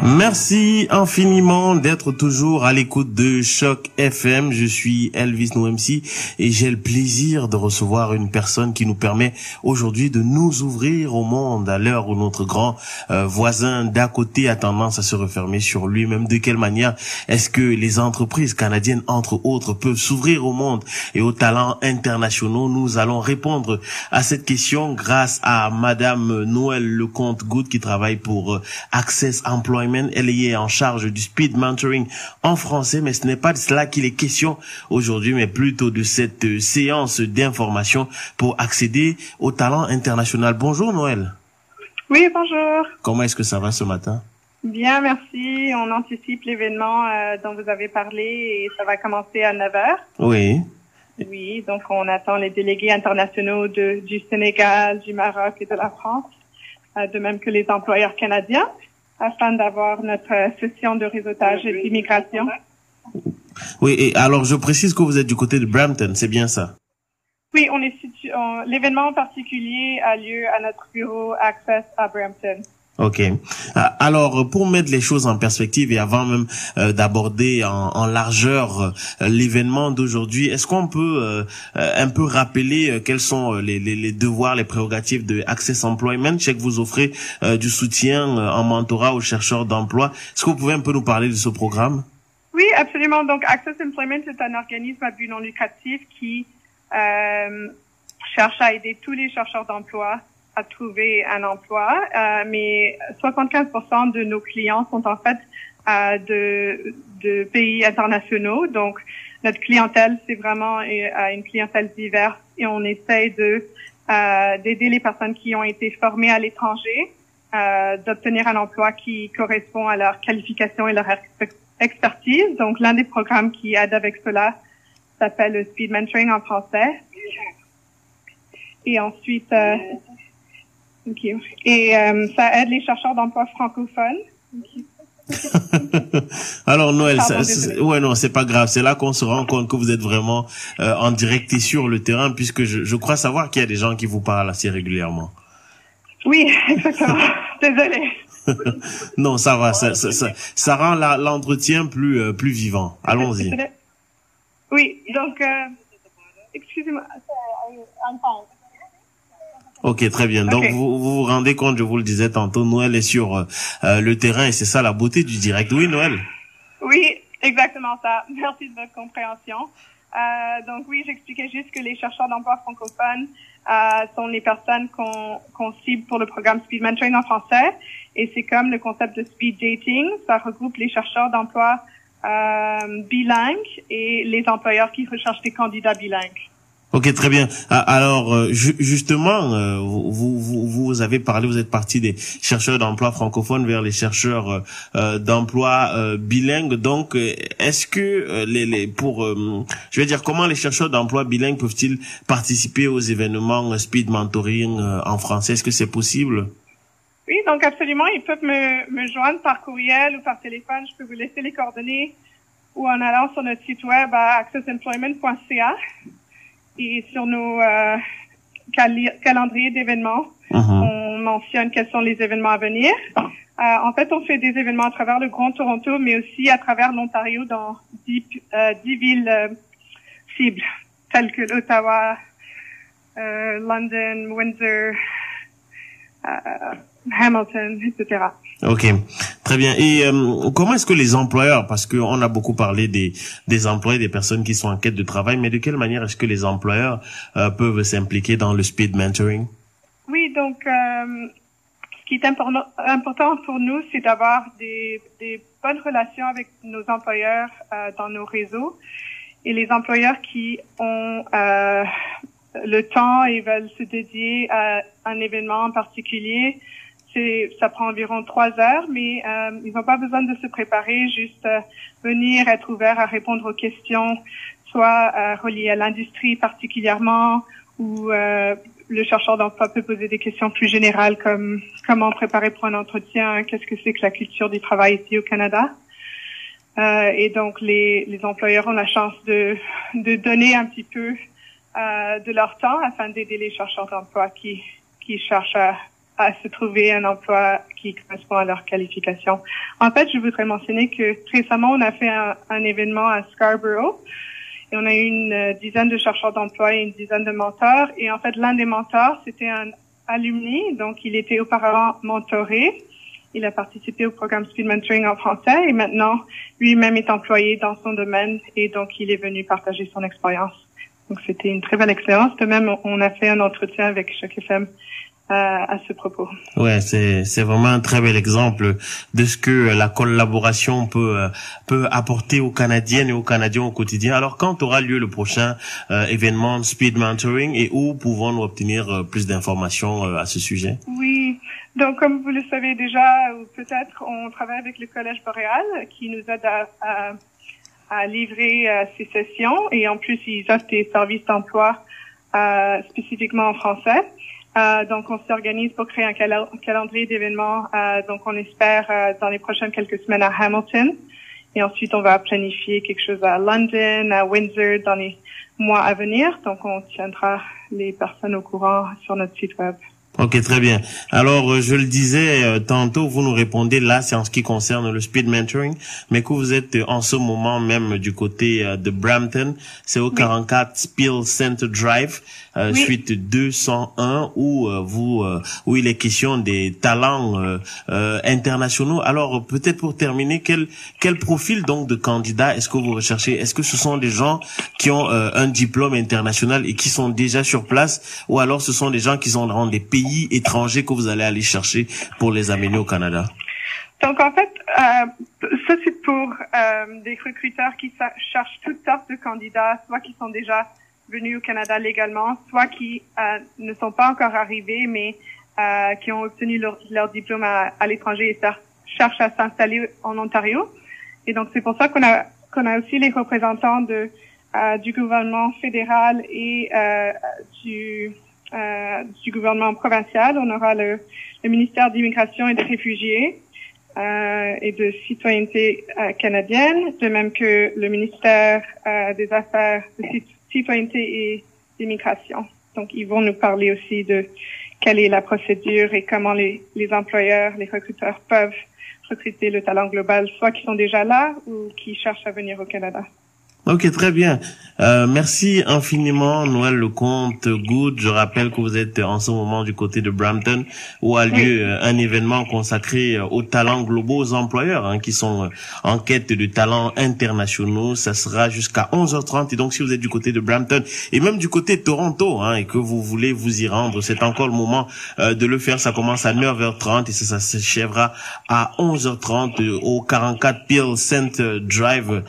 Merci infiniment d'être toujours à l'écoute de Choc FM. Je suis Elvis Noemsi et j'ai le plaisir de recevoir une personne qui nous permet aujourd'hui de nous ouvrir au monde à l'heure où notre grand euh, voisin d'à côté a tendance à se refermer sur lui-même. De quelle manière est-ce que les entreprises canadiennes, entre autres, peuvent s'ouvrir au monde et aux talents internationaux? Nous allons répondre à cette question grâce à Madame Noël Lecomte-Good qui travaille pour euh, Access Employment elle est en charge du speed mentoring en français, mais ce n'est pas de cela qu'il est question aujourd'hui, mais plutôt de cette euh, séance d'information pour accéder au talent international. Bonjour Noël. Oui, bonjour. Comment est-ce que ça va ce matin? Bien, merci. On anticipe l'événement euh, dont vous avez parlé et ça va commencer à 9 heures. Oui. Oui, donc on attend les délégués internationaux de, du Sénégal, du Maroc et de la France, euh, de même que les employeurs canadiens afin d'avoir notre session de réseautage et d'immigration. Oui, et alors je précise que vous êtes du côté de Brampton, c'est bien ça? Oui, on est situé. L'événement en particulier a lieu à notre bureau Access à Brampton. Ok. Euh, alors, pour mettre les choses en perspective et avant même euh, d'aborder en, largeur euh, l'événement d'aujourd'hui, est-ce qu'on peut un peu rappeler quels sont les, devoirs, les prérogatives de Access Employment? Je sais que vous offrez du soutien en mentorat aux chercheurs d'emploi. Est-ce que vous pouvez un peu nous parler de ce programme? Oui, absolument. Donc, Access Employment est un organisme à but non lucratif qui cherche à aider tous les chercheurs d'emploi à trouver un emploi, euh, mais 75% de nos clients sont en fait euh, de, de pays internationaux. Donc, notre clientèle, c'est vraiment euh, une clientèle diverse et on essaye de euh, d'aider les personnes qui ont été formées à l'étranger euh, d'obtenir un emploi qui correspond à leur qualification et leur expertise. Donc, l'un des programmes qui aide avec cela s'appelle le Speed Mentoring en français. Et ensuite, Okay. Et euh, ça aide les chercheurs d'emploi francophones? Alors Noël, ça, ouais non, c'est pas grave. C'est là qu'on se rend compte que vous êtes vraiment euh, en direct et sur le terrain, puisque je, je crois savoir qu'il y a des gens qui vous parlent assez régulièrement. Oui, exactement. Désolée. non, ça va, ça, ça, ça, ça rend l'entretien plus euh, plus vivant. Allons-y. Oui, donc euh, excusez-moi. Ok, très bien. Donc vous, vous rendez compte, je vous le disais tantôt, Noël est sur euh, euh, le terrain et c'est ça la beauté du direct. Oui, Noël. Oui, exactement ça. Merci de votre compréhension. Euh, donc oui, j'expliquais juste que les chercheurs d'emploi francophones euh, sont les personnes qu'on qu'on cible pour le programme Speed Mentoring en français. Et c'est comme le concept de speed dating. Ça regroupe les chercheurs d'emploi euh, bilingues et les employeurs qui recherchent des candidats bilingues. Ok, très bien. Ah, alors, euh, justement, euh, vous, vous, vous avez parlé, vous êtes parti des chercheurs d'emploi francophones vers les chercheurs euh, d'emploi bilingues. Donc, est-ce que les, les pour, je vais dire, comment les chercheurs d'emploi bilingues peuvent-ils participer aux événements speed mentoring en français? Est-ce que c'est possible? Oui, donc absolument, ils peuvent me, me joindre par courriel ou par téléphone. Je peux vous laisser les coordonnées ou en allant sur notre site web à accessemployment.ca et sur nos euh, calendriers d'événements, uh-huh. on mentionne quels sont les événements à venir. Euh, en fait, on fait des événements à travers le Grand Toronto, mais aussi à travers l'Ontario dans dix, euh, dix villes euh, cibles, telles que l'Ottawa, London, Windsor, Hamilton, etc. Ok, très bien. Et euh, comment est-ce que les employeurs, parce qu'on a beaucoup parlé des, des employés, des personnes qui sont en quête de travail, mais de quelle manière est-ce que les employeurs euh, peuvent s'impliquer dans le speed mentoring? Oui, donc euh, ce qui est important, important pour nous, c'est d'avoir des, des bonnes relations avec nos employeurs euh, dans nos réseaux et les employeurs qui ont euh, le temps et veulent se dédier à un événement en particulier c'est ça prend environ trois heures, mais euh, ils n'ont pas besoin de se préparer, juste euh, venir, être ouvert à répondre aux questions, soit euh, reliées à l'industrie particulièrement, ou euh, le chercheur d'emploi peut poser des questions plus générales comme comment préparer pour un entretien, qu'est-ce que c'est que la culture du travail ici au Canada. Euh, et donc les, les employeurs ont la chance de, de donner un petit peu euh, de leur temps afin d'aider les chercheurs d'emploi qui, qui cherchent à, à se trouver un emploi qui correspond à leur qualification. En fait, je voudrais mentionner que récemment, on a fait un, un événement à Scarborough et on a eu une euh, dizaine de chercheurs d'emploi et une dizaine de mentors. Et en fait, l'un des mentors, c'était un alumni, donc il était auparavant mentoré. Il a participé au programme Speed Mentoring en français et maintenant, lui-même est employé dans son domaine et donc il est venu partager son expérience. Donc c'était une très belle expérience. De même, on a fait un entretien avec chaque FM à ce propos. Ouais, c'est c'est vraiment un très bel exemple de ce que la collaboration peut euh, peut apporter aux Canadiennes et aux Canadiens au quotidien. Alors quand aura lieu le prochain euh, événement Speed Mentoring et où pouvons-nous obtenir euh, plus d'informations à ce sujet? Oui. Donc, comme vous le savez déjà, ou peut-être, on travaille avec le Collège Boréal qui nous aide à, à, à livrer ces sessions et en plus, ils offrent des services d'emploi spécifiquement en français. Euh, donc, on s'organise pour créer un, calendrier d'événements. Euh, donc, on espère euh, dans les prochaines quelques semaines à Hamilton. Et ensuite, on va planifier quelque chose à London, à Windsor dans les mois à venir. Donc, on tiendra les personnes au courant sur notre site web. Ok, très bien. Alors, euh, je le disais euh, tantôt, vous nous répondez là, c'est en ce qui concerne le speed mentoring, mais que vous êtes euh, en ce moment même du côté de Brampton, c'est au 44 Spill Center Drive, suite 201, où vous, où il est question des talents internationaux. Alors, peut-être pour terminer, quel quel profil donc de candidat est-ce que vous recherchez? Est-ce que ce sont des gens qui ont un diplôme international et qui sont déjà sur place, ou alors ce sont des gens qui sont dans des pays étrangers que vous allez aller chercher pour les amener au Canada? Donc en fait, euh, ça c'est pour euh, des recruteurs qui cherchent toutes sortes de candidats, soit qui sont déjà venus au Canada légalement, soit qui euh, ne sont pas encore arrivés, mais euh, qui ont obtenu leur, diplôme à, l'étranger et cherchent à s'installer en Ontario. Et donc c'est pour ça qu'on a aussi les représentants du gouvernement fédéral et du euh, du gouvernement provincial. On aura le, le ministère d'immigration et des réfugiés euh, et de citoyenneté euh, canadienne, de même que le ministère euh, des Affaires de citoyenneté et d'immigration. Donc, ils vont nous parler aussi de quelle est la procédure et comment les, les employeurs, les recruteurs peuvent recruter le talent global, soit qui sont déjà là ou qui cherchent à venir au Canada. Ok, très bien. Euh, merci infiniment, Noël Lecomte Good. Je rappelle que vous êtes en ce moment du côté de Brampton, où a lieu euh, un événement consacré euh, aux talents globaux, aux employeurs hein, qui sont en quête de talents internationaux. Ça sera jusqu'à 11h30. Et donc, si vous êtes du côté de Brampton et même du côté de Toronto hein, et que vous voulez vous y rendre, c'est encore le moment de le faire. Ça commence à 9h30 et ça, ça s'achèvera à 11h30 au 44 Peel Center Drive.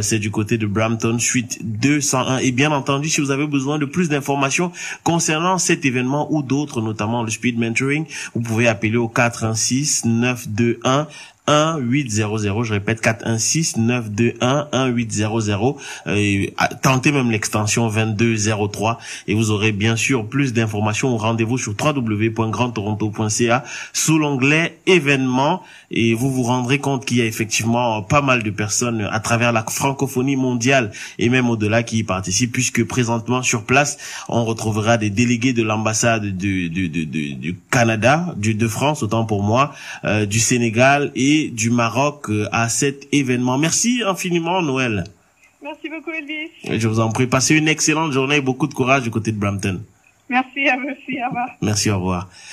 c'est du côté de Brampton Brampton suite 201. Et bien entendu, si vous avez besoin de plus d'informations concernant cet événement ou d'autres, notamment le speed mentoring, vous pouvez appeler au 416 921 1800, je répète 416 921 1800 et tentez même l'extension 2203 et vous aurez bien sûr plus d'informations. Au rendez-vous sur www.grandtoronto.ca sous l'onglet événements et vous vous rendrez compte qu'il y a effectivement pas mal de personnes à travers la francophonie mondiale et même au-delà qui y participent puisque présentement sur place on retrouvera des délégués de l'ambassade du, du, du, du, Canada, du, de France autant pour moi, euh, du Sénégal et du Maroc euh, à cet événement. Merci infiniment, Noël. Merci beaucoup, Elvis. Je vous en prie. Passez une excellente journée et beaucoup de courage du côté de Brampton. Merci à vous aussi. Au revoir. Merci, au revoir.